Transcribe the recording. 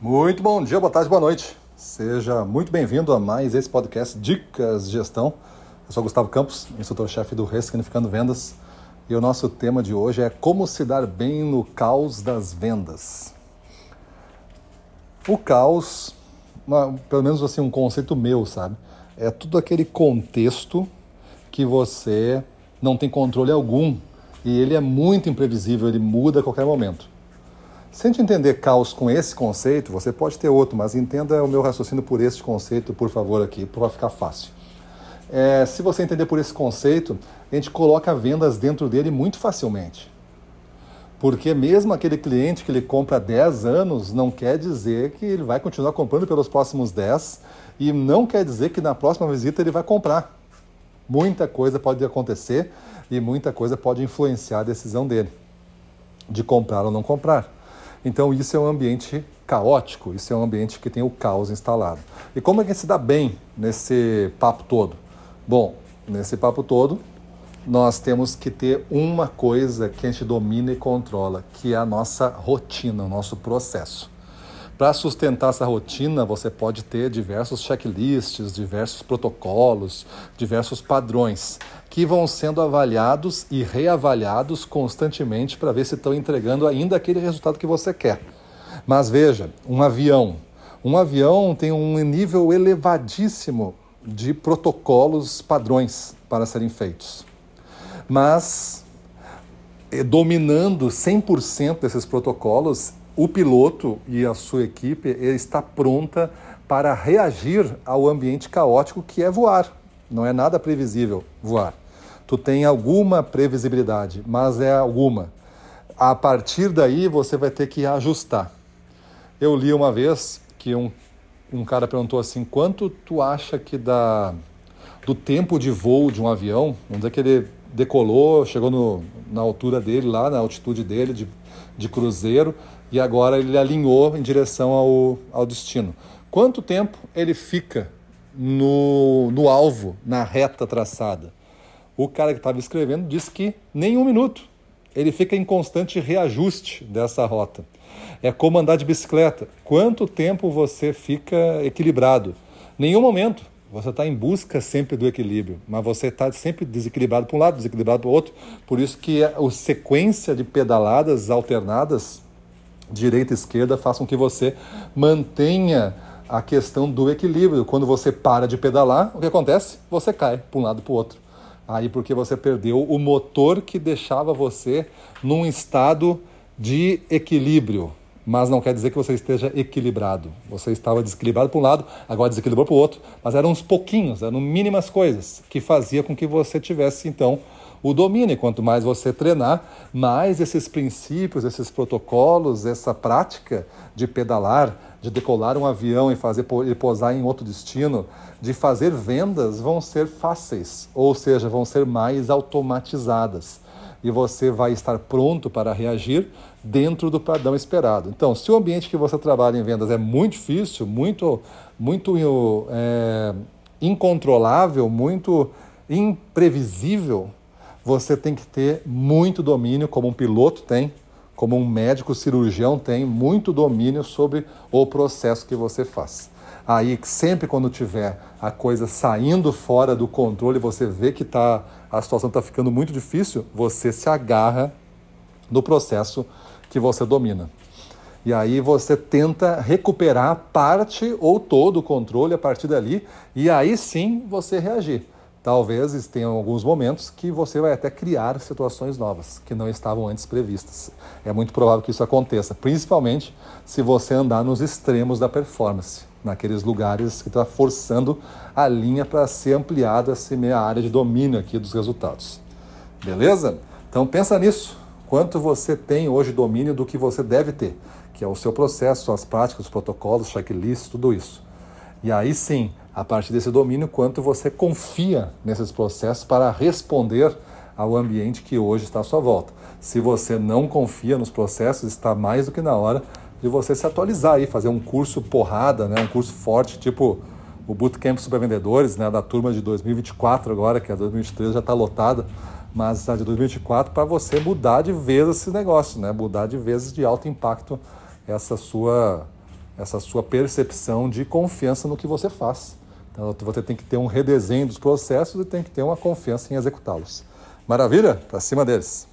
Muito bom dia, boa tarde, boa noite. Seja muito bem-vindo a mais esse podcast Dicas de Gestão. Eu sou Gustavo Campos, instrutor-chefe do Ressignificando Vendas, e o nosso tema de hoje é como se dar bem no caos das vendas. O caos, pelo menos assim um conceito meu, sabe? É tudo aquele contexto que você não tem controle algum e ele é muito imprevisível, ele muda a qualquer momento. Se a gente entender caos com esse conceito, você pode ter outro, mas entenda o meu raciocínio por este conceito, por favor, aqui, para ficar fácil. É, se você entender por esse conceito, a gente coloca vendas dentro dele muito facilmente. Porque mesmo aquele cliente que ele compra há 10 anos, não quer dizer que ele vai continuar comprando pelos próximos 10 e não quer dizer que na próxima visita ele vai comprar. Muita coisa pode acontecer e muita coisa pode influenciar a decisão dele de comprar ou não comprar. Então isso é um ambiente caótico, isso é um ambiente que tem o caos instalado. E como é que se dá bem nesse papo todo? Bom, nesse papo todo, nós temos que ter uma coisa que a gente domina e controla, que é a nossa rotina, o nosso processo. Para sustentar essa rotina, você pode ter diversos checklists, diversos protocolos, diversos padrões que vão sendo avaliados e reavaliados constantemente para ver se estão entregando ainda aquele resultado que você quer. Mas veja, um avião. Um avião tem um nível elevadíssimo de protocolos padrões para serem feitos. Mas eh, dominando 100% desses protocolos, o piloto e a sua equipe está pronta para reagir ao ambiente caótico que é voar. Não é nada previsível voar. Tu tem alguma previsibilidade, mas é alguma. A partir daí você vai ter que ajustar. Eu li uma vez que um, um cara perguntou assim: quanto tu acha que dá do tempo de voo de um avião? Vamos dizer que ele decolou, chegou no, na altura dele, lá na altitude dele, de, de cruzeiro, e agora ele alinhou em direção ao, ao destino. Quanto tempo ele fica no, no alvo, na reta traçada? O cara que estava escrevendo disse que nem um minuto. Ele fica em constante reajuste dessa rota. É como andar de bicicleta. Quanto tempo você fica equilibrado? Nenhum momento. Você está em busca sempre do equilíbrio, mas você está sempre desequilibrado para um lado, desequilibrado para o outro. Por isso que a sequência de pedaladas alternadas direita e esquerda façam que você mantenha a questão do equilíbrio. Quando você para de pedalar, o que acontece? Você cai para um lado para o outro. Aí porque você perdeu o motor que deixava você num estado de equilíbrio. Mas não quer dizer que você esteja equilibrado. Você estava desequilibrado para um lado, agora desequilibrou para o outro. Mas eram uns pouquinhos, eram mínimas coisas que fazia com que você tivesse então o domínio. Quanto mais você treinar, mais esses princípios, esses protocolos, essa prática de pedalar, de decolar um avião e fazer ele pousar em outro destino, de fazer vendas vão ser fáceis, ou seja, vão ser mais automatizadas. E você vai estar pronto para reagir dentro do padrão esperado. Então, se o ambiente que você trabalha em vendas é muito difícil, muito, muito é, incontrolável, muito imprevisível, você tem que ter muito domínio, como um piloto tem, como um médico cirurgião tem, muito domínio sobre o processo que você faz. Aí, sempre quando tiver a coisa saindo fora do controle, você vê que tá, a situação está ficando muito difícil, você se agarra no processo que você domina. E aí você tenta recuperar parte ou todo o controle a partir dali, e aí sim você reagir. Talvez tenham alguns momentos que você vai até criar situações novas que não estavam antes previstas. É muito provável que isso aconteça, principalmente se você andar nos extremos da performance, naqueles lugares que está forçando a linha para ser ampliada essa meia área de domínio aqui dos resultados. Beleza? Então pensa nisso. Quanto você tem hoje domínio do que você deve ter, que é o seu processo, suas práticas, os protocolos, checklists, tudo isso. E aí sim, a partir desse domínio, quanto você confia nesses processos para responder ao ambiente que hoje está à sua volta. Se você não confia nos processos, está mais do que na hora de você se atualizar aí, fazer um curso porrada, né, um curso forte, tipo o Bootcamp Supervendedores, né, da turma de 2024 agora, que a 2023 já está lotada, mas a de 2024 para você mudar de vez esse negócio, né, mudar de vezes de alto impacto essa sua essa sua percepção de confiança no que você faz. Então você tem que ter um redesenho dos processos e tem que ter uma confiança em executá-los. Maravilha? Para cima deles.